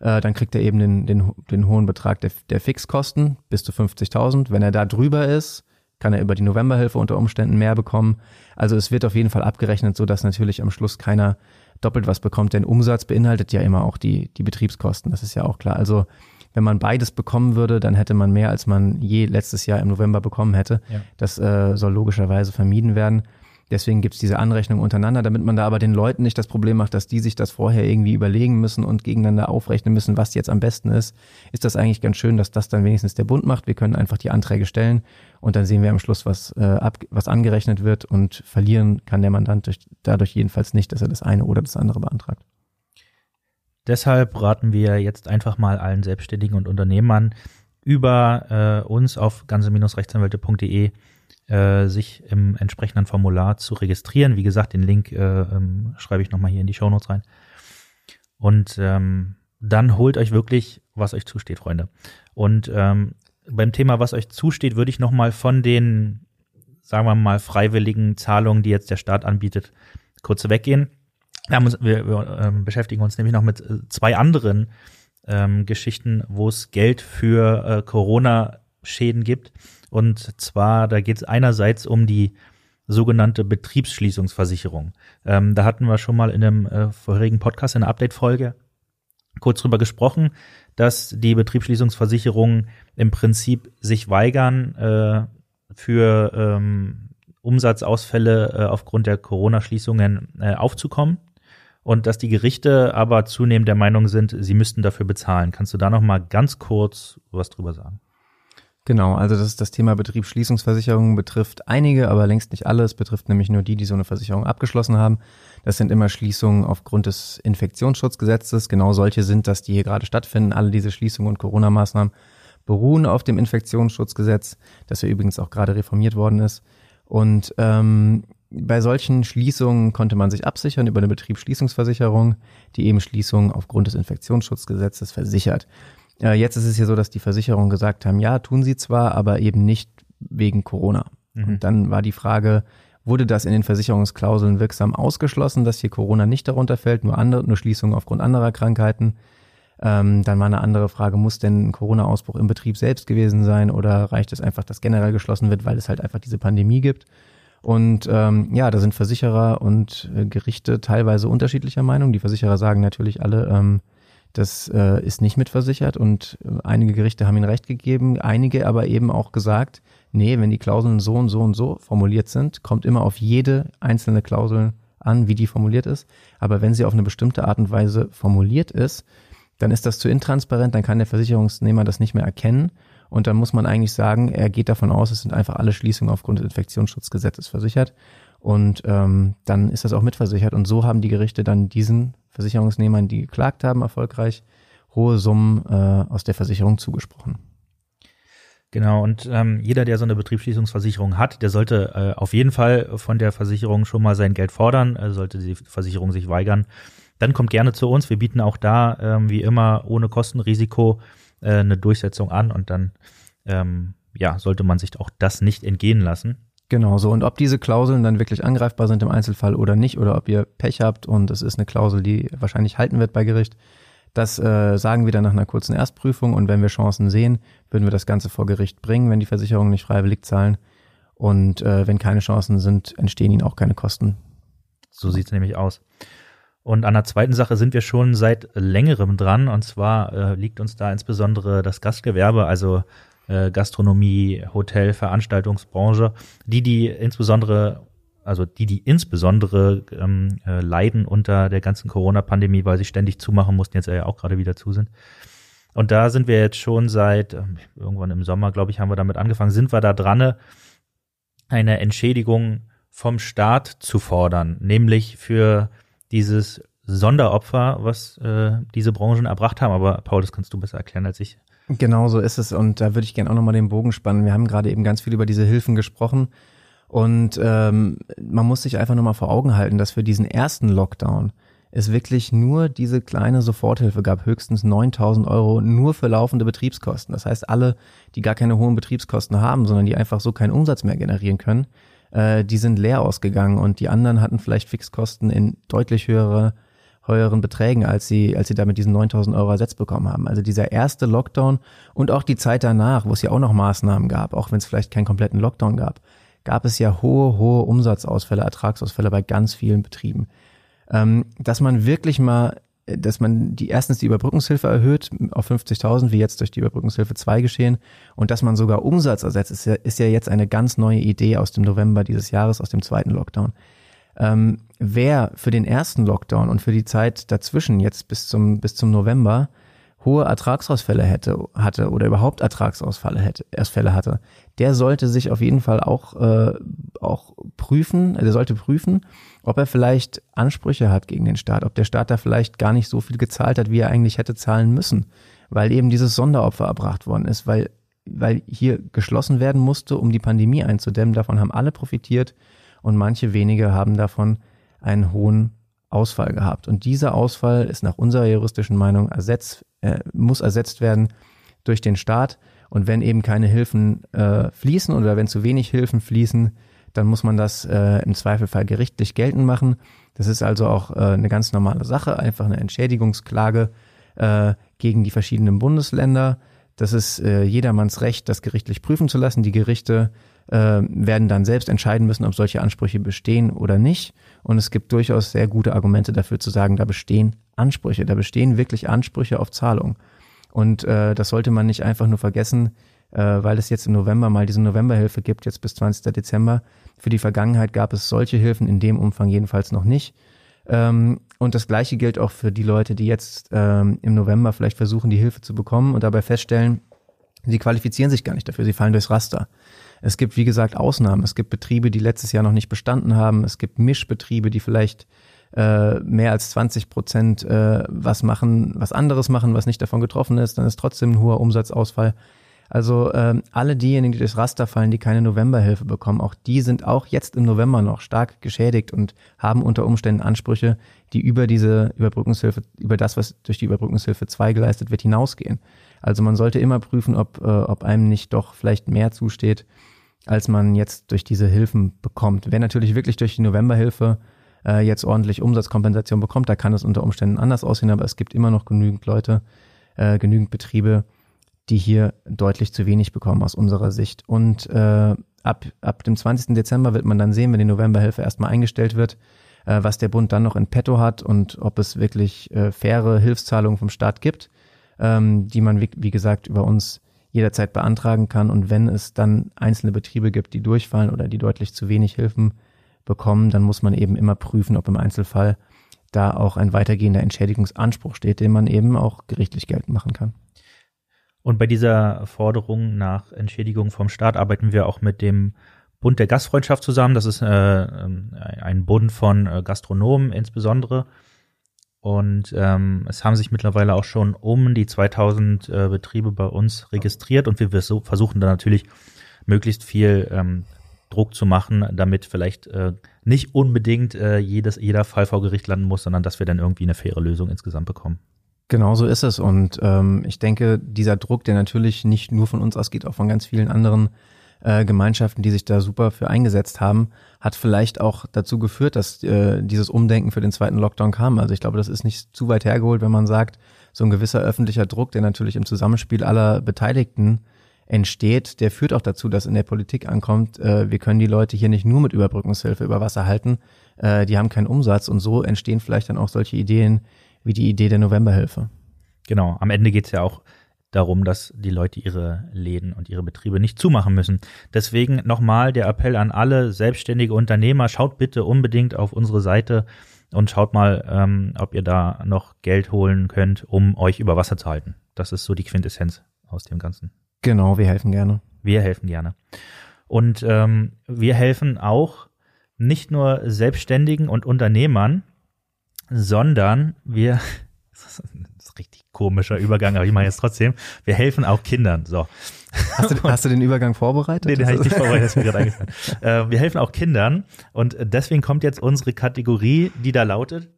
äh, dann kriegt er eben den, den, den hohen Betrag der, der Fixkosten bis zu 50.000. Wenn er da drüber ist, kann er über die Novemberhilfe unter Umständen mehr bekommen. Also es wird auf jeden Fall abgerechnet, so dass natürlich am Schluss keiner doppelt was bekommt, denn Umsatz beinhaltet ja immer auch die, die Betriebskosten, das ist ja auch klar. Also wenn man beides bekommen würde, dann hätte man mehr, als man je letztes Jahr im November bekommen hätte. Ja. Das äh, soll logischerweise vermieden werden. Deswegen gibt's diese Anrechnung untereinander, damit man da aber den Leuten nicht das Problem macht, dass die sich das vorher irgendwie überlegen müssen und gegeneinander aufrechnen müssen, was jetzt am besten ist. Ist das eigentlich ganz schön, dass das dann wenigstens der Bund macht. Wir können einfach die Anträge stellen und dann sehen wir am Schluss, was, äh, ab, was angerechnet wird und verlieren kann der Mandant durch, dadurch jedenfalls nicht, dass er das eine oder das andere beantragt. Deshalb raten wir jetzt einfach mal allen Selbstständigen und Unternehmern über äh, uns auf ganze-rechtsanwälte.de äh, sich im entsprechenden Formular zu registrieren. Wie gesagt, den Link äh, ähm, schreibe ich nochmal hier in die Shownotes rein. Und ähm, dann holt euch wirklich, was euch zusteht, Freunde. Und ähm, beim Thema, was euch zusteht, würde ich nochmal von den, sagen wir mal, freiwilligen Zahlungen, die jetzt der Staat anbietet, kurz weggehen. Wir, uns, wir, wir ähm, beschäftigen uns nämlich noch mit äh, zwei anderen ähm, Geschichten, wo es Geld für äh, Corona-Schäden gibt. Und zwar, da geht es einerseits um die sogenannte Betriebsschließungsversicherung. Ähm, da hatten wir schon mal in einem äh, vorherigen Podcast, in einer Update-Folge, kurz drüber gesprochen, dass die Betriebsschließungsversicherungen im Prinzip sich weigern, äh, für ähm, Umsatzausfälle äh, aufgrund der Corona-Schließungen äh, aufzukommen und dass die Gerichte aber zunehmend der Meinung sind, sie müssten dafür bezahlen. Kannst du da noch mal ganz kurz was drüber sagen? Genau, also das, das Thema Betriebsschließungsversicherung betrifft einige, aber längst nicht alle. Es betrifft nämlich nur die, die so eine Versicherung abgeschlossen haben. Das sind immer Schließungen aufgrund des Infektionsschutzgesetzes. Genau solche sind das, die hier gerade stattfinden. Alle diese Schließungen und Corona-Maßnahmen beruhen auf dem Infektionsschutzgesetz, das ja übrigens auch gerade reformiert worden ist. Und ähm, bei solchen Schließungen konnte man sich absichern über eine Betriebsschließungsversicherung, die eben Schließungen aufgrund des Infektionsschutzgesetzes versichert. Äh, jetzt ist es ja so, dass die Versicherungen gesagt haben, ja, tun sie zwar, aber eben nicht wegen Corona. Mhm. Und dann war die Frage, wurde das in den Versicherungsklauseln wirksam ausgeschlossen, dass hier Corona nicht darunter fällt, nur andere, nur Schließungen aufgrund anderer Krankheiten? Ähm, dann war eine andere Frage, muss denn ein Corona-Ausbruch im Betrieb selbst gewesen sein oder reicht es einfach, dass generell geschlossen wird, weil es halt einfach diese Pandemie gibt? Und ähm, ja, da sind Versicherer und äh, Gerichte teilweise unterschiedlicher Meinung. Die Versicherer sagen natürlich alle, ähm, das äh, ist nicht mitversichert und äh, einige Gerichte haben ihnen recht gegeben, einige aber eben auch gesagt, nee, wenn die Klauseln so und so und so formuliert sind, kommt immer auf jede einzelne Klausel an, wie die formuliert ist. Aber wenn sie auf eine bestimmte Art und Weise formuliert ist, dann ist das zu intransparent, dann kann der Versicherungsnehmer das nicht mehr erkennen. Und dann muss man eigentlich sagen, er geht davon aus, es sind einfach alle Schließungen aufgrund des Infektionsschutzgesetzes versichert. Und ähm, dann ist das auch mitversichert. Und so haben die Gerichte dann diesen Versicherungsnehmern, die geklagt haben, erfolgreich hohe Summen äh, aus der Versicherung zugesprochen. Genau, und ähm, jeder, der so eine Betriebsschließungsversicherung hat, der sollte äh, auf jeden Fall von der Versicherung schon mal sein Geld fordern, äh, sollte die Versicherung sich weigern. Dann kommt gerne zu uns. Wir bieten auch da, ähm, wie immer, ohne Kostenrisiko äh, eine Durchsetzung an und dann ähm, ja, sollte man sich auch das nicht entgehen lassen. Genau so. Und ob diese Klauseln dann wirklich angreifbar sind im Einzelfall oder nicht, oder ob ihr Pech habt und es ist eine Klausel, die wahrscheinlich halten wird bei Gericht, das äh, sagen wir dann nach einer kurzen Erstprüfung und wenn wir Chancen sehen, würden wir das Ganze vor Gericht bringen, wenn die Versicherungen nicht freiwillig zahlen. Und äh, wenn keine Chancen sind, entstehen ihnen auch keine Kosten. So sieht's nämlich aus. Und an der zweiten Sache sind wir schon seit längerem dran. Und zwar äh, liegt uns da insbesondere das Gastgewerbe, also äh, Gastronomie, Hotel, Veranstaltungsbranche, die, die insbesondere also die, die insbesondere ähm, äh, leiden unter der ganzen Corona-Pandemie, weil sie ständig zumachen mussten, jetzt ja auch gerade wieder zu sind. Und da sind wir jetzt schon seit äh, irgendwann im Sommer, glaube ich, haben wir damit angefangen, sind wir da dran, eine Entschädigung vom Staat zu fordern, nämlich für dieses Sonderopfer, was äh, diese Branchen erbracht haben. Aber Paul, das kannst du besser erklären als ich. Genau so ist es und da würde ich gerne auch nochmal den Bogen spannen. Wir haben gerade eben ganz viel über diese Hilfen gesprochen und ähm, man muss sich einfach nochmal vor Augen halten, dass für diesen ersten Lockdown es wirklich nur diese kleine Soforthilfe gab, höchstens 9000 Euro nur für laufende Betriebskosten. Das heißt, alle, die gar keine hohen Betriebskosten haben, sondern die einfach so keinen Umsatz mehr generieren können, äh, die sind leer ausgegangen und die anderen hatten vielleicht Fixkosten in deutlich höhere höheren Beträgen, als sie, als sie damit diesen 9000 Euro ersetzt bekommen haben. Also dieser erste Lockdown und auch die Zeit danach, wo es ja auch noch Maßnahmen gab, auch wenn es vielleicht keinen kompletten Lockdown gab, gab es ja hohe, hohe Umsatzausfälle, Ertragsausfälle bei ganz vielen Betrieben. Ähm, dass man wirklich mal, dass man die erstens die Überbrückungshilfe erhöht auf 50.000, wie jetzt durch die Überbrückungshilfe 2 geschehen, und dass man sogar Umsatz ersetzt, ist ja, ist ja jetzt eine ganz neue Idee aus dem November dieses Jahres, aus dem zweiten Lockdown. Ähm, wer für den ersten Lockdown und für die Zeit dazwischen, jetzt bis zum, bis zum November, hohe Ertragsausfälle hätte, hatte oder überhaupt Ertragsausfälle hätte, Ausfälle hatte, der sollte sich auf jeden Fall auch, äh, auch prüfen, der sollte prüfen, ob er vielleicht Ansprüche hat gegen den Staat, ob der Staat da vielleicht gar nicht so viel gezahlt hat, wie er eigentlich hätte zahlen müssen, weil eben dieses Sonderopfer erbracht worden ist, weil, weil hier geschlossen werden musste, um die Pandemie einzudämmen. Davon haben alle profitiert und manche wenige haben davon einen hohen Ausfall gehabt. Und dieser Ausfall ist nach unserer juristischen Meinung ersetzt, äh, muss ersetzt werden durch den Staat. Und wenn eben keine Hilfen äh, fließen oder wenn zu wenig Hilfen fließen, dann muss man das äh, im Zweifelfall gerichtlich geltend machen. Das ist also auch äh, eine ganz normale Sache, einfach eine Entschädigungsklage äh, gegen die verschiedenen Bundesländer. Das ist äh, jedermanns Recht, das gerichtlich prüfen zu lassen. Die Gerichte äh, werden dann selbst entscheiden müssen, ob solche Ansprüche bestehen oder nicht. Und es gibt durchaus sehr gute Argumente dafür zu sagen, da bestehen Ansprüche, da bestehen wirklich Ansprüche auf Zahlung. Und äh, das sollte man nicht einfach nur vergessen, äh, weil es jetzt im November mal diese Novemberhilfe gibt, jetzt bis 20. Dezember. Für die Vergangenheit gab es solche Hilfen in dem Umfang jedenfalls noch nicht. Ähm, und das Gleiche gilt auch für die Leute, die jetzt ähm, im November vielleicht versuchen, die Hilfe zu bekommen und dabei feststellen, sie qualifizieren sich gar nicht dafür, sie fallen durchs Raster. Es gibt, wie gesagt, Ausnahmen. Es gibt Betriebe, die letztes Jahr noch nicht bestanden haben. Es gibt Mischbetriebe, die vielleicht äh, mehr als 20 Prozent äh, was machen, was anderes machen, was nicht davon getroffen ist. Dann ist trotzdem ein hoher Umsatzausfall. Also ähm, alle diejenigen, die durchs Raster fallen, die keine Novemberhilfe bekommen, auch die sind auch jetzt im November noch stark geschädigt und haben unter Umständen Ansprüche, die über diese Überbrückungshilfe, über das, was durch die Überbrückungshilfe 2 geleistet wird, hinausgehen. Also man sollte immer prüfen, ob, äh, ob einem nicht doch vielleicht mehr zusteht, als man jetzt durch diese Hilfen bekommt. Wer natürlich wirklich durch die Novemberhilfe äh, jetzt ordentlich Umsatzkompensation bekommt, da kann es unter Umständen anders aussehen, aber es gibt immer noch genügend Leute, äh, genügend Betriebe, die hier deutlich zu wenig bekommen aus unserer Sicht. Und äh, ab, ab dem 20. Dezember wird man dann sehen, wenn die Novemberhilfe erstmal eingestellt wird, äh, was der Bund dann noch in petto hat und ob es wirklich äh, faire Hilfszahlungen vom Staat gibt, ähm, die man, wie, wie gesagt, über uns jederzeit beantragen kann. Und wenn es dann einzelne Betriebe gibt, die durchfallen oder die deutlich zu wenig Hilfen bekommen, dann muss man eben immer prüfen, ob im Einzelfall da auch ein weitergehender Entschädigungsanspruch steht, den man eben auch gerichtlich geltend machen kann. Und bei dieser Forderung nach Entschädigung vom Staat arbeiten wir auch mit dem Bund der Gastfreundschaft zusammen. Das ist äh, ähm, ein Bund von äh, Gastronomen insbesondere. Und ähm, es haben sich mittlerweile auch schon um die 2000 äh, Betriebe bei uns registriert und wir versuchen da natürlich möglichst viel ähm, Druck zu machen, damit vielleicht äh, nicht unbedingt äh, jedes, jeder Fall vor Gericht landen muss, sondern dass wir dann irgendwie eine faire Lösung insgesamt bekommen. Genau so ist es. Und ähm, ich denke, dieser Druck, der natürlich nicht nur von uns ausgeht, auch von ganz vielen anderen äh, Gemeinschaften, die sich da super für eingesetzt haben, hat vielleicht auch dazu geführt, dass äh, dieses Umdenken für den zweiten Lockdown kam. Also ich glaube, das ist nicht zu weit hergeholt, wenn man sagt, so ein gewisser öffentlicher Druck, der natürlich im Zusammenspiel aller Beteiligten entsteht, der führt auch dazu, dass in der Politik ankommt, äh, wir können die Leute hier nicht nur mit Überbrückungshilfe über Wasser halten, äh, die haben keinen Umsatz und so entstehen vielleicht dann auch solche Ideen wie die Idee der Novemberhilfe. Genau, am Ende geht es ja auch darum, dass die Leute ihre Läden und ihre Betriebe nicht zumachen müssen. Deswegen nochmal der Appell an alle selbstständige Unternehmer, schaut bitte unbedingt auf unsere Seite und schaut mal, ähm, ob ihr da noch Geld holen könnt, um euch über Wasser zu halten. Das ist so die Quintessenz aus dem Ganzen. Genau, wir helfen gerne. Wir helfen gerne. Und ähm, wir helfen auch nicht nur Selbstständigen und Unternehmern, sondern wir (laughs) richtig komischer Übergang, aber ich mache jetzt trotzdem. Wir helfen auch Kindern. So. Hast du, hast du den Übergang vorbereitet? Nee, den habe ich nicht vorbereitet, das ist mir gerade eingefallen. (laughs) Äh, wir helfen auch Kindern und deswegen kommt jetzt unsere Kategorie, die da lautet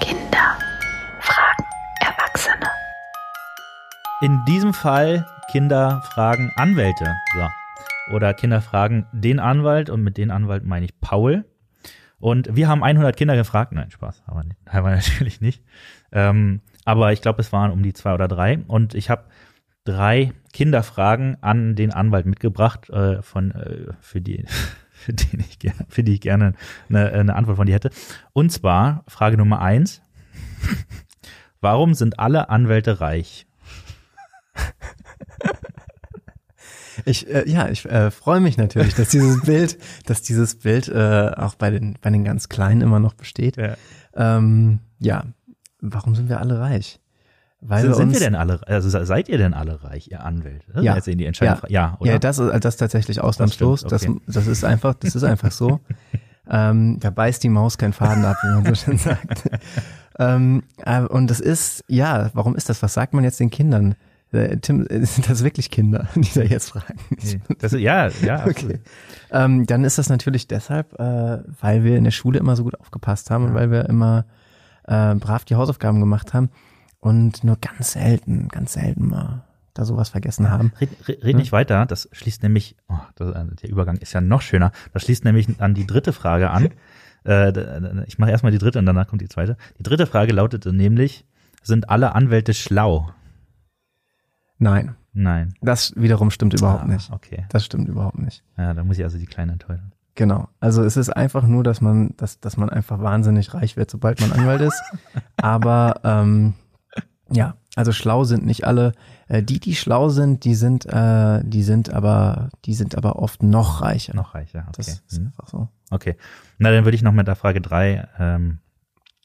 Kinder fragen Erwachsene. In diesem Fall Kinder fragen Anwälte. So. Oder Kinder fragen den Anwalt und mit den Anwalt meine ich Paul. Und wir haben 100 Kinder gefragt. Nein, Spaß, aber haben (laughs) natürlich nicht. Ähm, aber ich glaube, es waren um die zwei oder drei. Und ich habe drei Kinderfragen an den Anwalt mitgebracht, äh, von, äh, für die, (laughs) für die ich gerne, für die ich gerne eine, eine Antwort von dir hätte. Und zwar Frage Nummer eins. (laughs) Warum sind alle Anwälte reich? Ich, äh, ja, ich äh, freue mich natürlich, dass dieses (laughs) Bild, dass dieses Bild äh, auch bei den, bei den ganz Kleinen immer noch besteht. Ja. Ähm, ja, warum sind wir alle reich? Weil sind, wir sind wir denn alle, also seid ihr denn alle reich, ihr Anwälte? Das ist Ja. Jetzt in die Entscheidung. Ja. Ja, oder? Ja, das ist das ist tatsächlich ausnahmslos. Das, okay. das, ist einfach, das ist einfach so. (laughs) ähm, da beißt die Maus keinen Faden ab, wie man so schön sagt. (laughs) ähm, äh, und das ist, ja, warum ist das? Was sagt man jetzt den Kindern? Äh, Tim, äh, (laughs) sind das wirklich Kinder, (laughs) die da jetzt fragen? Das ja, ja, (laughs) absolut. Okay. Ähm, dann ist das natürlich deshalb, äh, weil wir in der Schule immer so gut aufgepasst haben und weil wir immer äh, brav die Hausaufgaben gemacht haben und nur ganz selten, ganz selten mal da sowas vergessen haben. Red, red, red nicht weiter, das schließt nämlich, oh, das, äh, der Übergang ist ja noch schöner, das schließt nämlich an die dritte Frage an. äh, ich mache erstmal die dritte und danach kommt die zweite. Die dritte Frage lautete nämlich, sind alle Anwälte schlau? Nein, Nein. das wiederum stimmt überhaupt Ah, nicht. Okay. Das stimmt überhaupt nicht. Ja, da muss ich also die Kleine enttäuschen. Genau. Also es ist einfach nur, dass man, dass, dass man einfach wahnsinnig reich wird, sobald man Anwalt ist. (laughs) Aber ähm, ja, also schlau sind nicht alle. Äh, die, die schlau sind, die sind, äh, die sind aber, die sind aber oft noch reicher. Noch reicher, okay. Das ist Hm. einfach so. Okay. Na, dann würde ich noch mit der Frage drei ähm,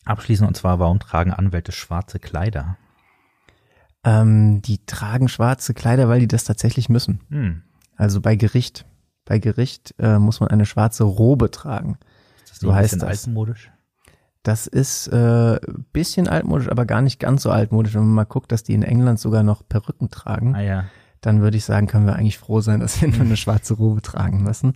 abschließen und zwar, warum tragen Anwälte schwarze Kleider? Ähm, die tragen schwarze Kleider, weil die das tatsächlich müssen. Hm. Also bei Gericht. Bei Gericht äh, muss man eine schwarze Robe tragen. Ist das So nicht ein heißt bisschen das. altmodisch? Das ist äh, bisschen altmodisch, aber gar nicht ganz so altmodisch. Wenn man mal guckt, dass die in England sogar noch Perücken tragen, Ah ja. dann würde ich sagen, können wir eigentlich froh sein, dass wir nur eine (laughs) schwarze Robe tragen müssen.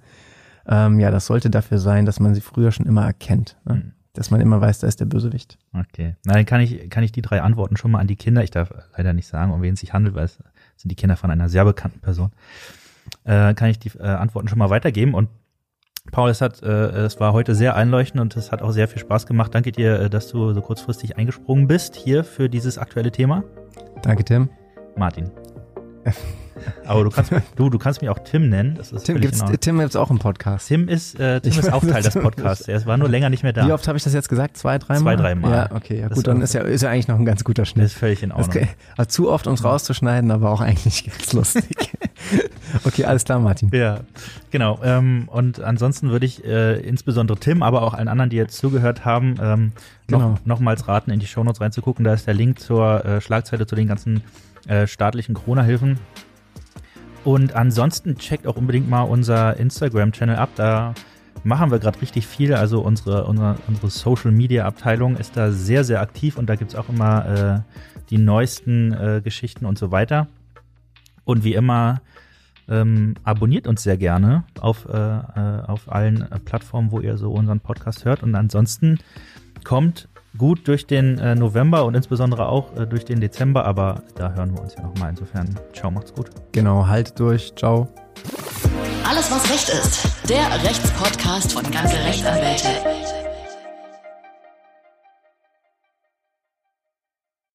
Ähm, ja, das sollte dafür sein, dass man sie früher schon immer erkennt. Ne? Hm. Dass man immer weiß, da ist der Bösewicht. Okay. Na, dann kann ich, kann ich die drei Antworten schon mal an die Kinder, ich darf leider nicht sagen, um wen es sich handelt, weil es sind die Kinder von einer sehr bekannten Person, äh, kann ich die äh, Antworten schon mal weitergeben. Und Paul, es hat, äh, es war heute sehr einleuchtend und es hat auch sehr viel Spaß gemacht. Danke dir, äh, dass du so kurzfristig eingesprungen bist hier für dieses aktuelle Thema. Danke, Tim. Martin. (laughs) Aber du kannst, du, du kannst mich auch Tim nennen. Das ist Tim gibt's. Tim gibt's auch im Podcast. Tim ist, äh, Tim Ich ist auch Teil des Podcasts. Er war nur länger nicht mehr da. Wie oft habe ich das jetzt gesagt? Zwei, dreimal? Zwei, dreimal. Ja, okay. Ja, Das gut, dann ist- ja, ist ja eigentlich noch ein ganz guter Das Schnitt. ist völlig in Ordnung. ist (laughs) also zu oft uns rauszuschneiden, aber auch eigentlich ganz lustig. (laughs) okay, alles klar, Martin. Ja, genau. Ähm, und ansonsten würde ich äh, insbesondere Tim, aber auch allen anderen, die jetzt zugehört haben, ähm, noch, Genau. nochmals raten, in die Shownotes reinzugucken. Da ist der Link zur äh, Schlagzeile zu den ganzen äh, staatlichen Corona-Hilfen. Und ansonsten checkt auch unbedingt mal unser Instagram-Channel ab. Da machen wir gerade richtig viel. Also unsere, unsere, unsere Social-Media-Abteilung ist da sehr, sehr aktiv und da gibt's auch immer äh, die neuesten äh, Geschichten und so weiter. Und wie immer, ähm, abonniert uns sehr gerne auf, äh, äh, auf allen Plattformen, wo ihr so unseren Podcast hört. Und ansonsten kommt gut durch den äh, November und insbesondere auch äh, durch den Dezember. Aber da hören wir uns ja nochmal. Insofern, ciao, macht's gut. Genau, halt durch. Ciao. Alles, was Recht ist. Der Rechtspodcast von Ganze Rechtsanwälte.